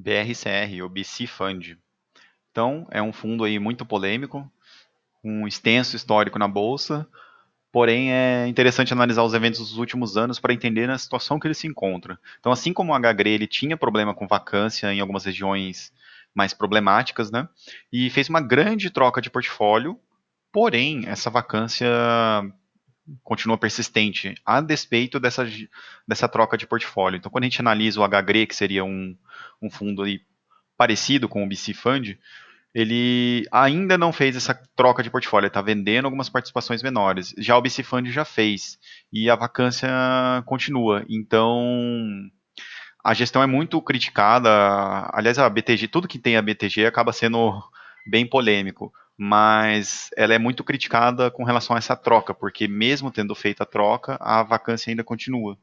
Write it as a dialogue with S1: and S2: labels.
S1: BRCR, o BC Fund. Então, é um fundo aí muito polêmico, um extenso histórico na bolsa, porém é interessante analisar os eventos dos últimos anos para entender a situação que ele se encontra. Então, assim como o HGRE, ele tinha problema com vacância em algumas regiões mais problemáticas, né? E fez uma grande troca de portfólio, porém essa vacância continua persistente, a despeito dessa, dessa troca de portfólio. Então, quando a gente analisa o HGRE, que seria um, um fundo ali parecido com o BC Fund, ele ainda não fez essa troca de portfólio, está vendendo algumas participações menores. Já o BC Fund já fez, e a vacância continua. Então, a gestão é muito criticada. Aliás, a BTG, tudo que tem a BTG acaba sendo bem polêmico, mas ela é muito criticada com relação a essa troca, porque mesmo tendo feito a troca, a vacância ainda continua.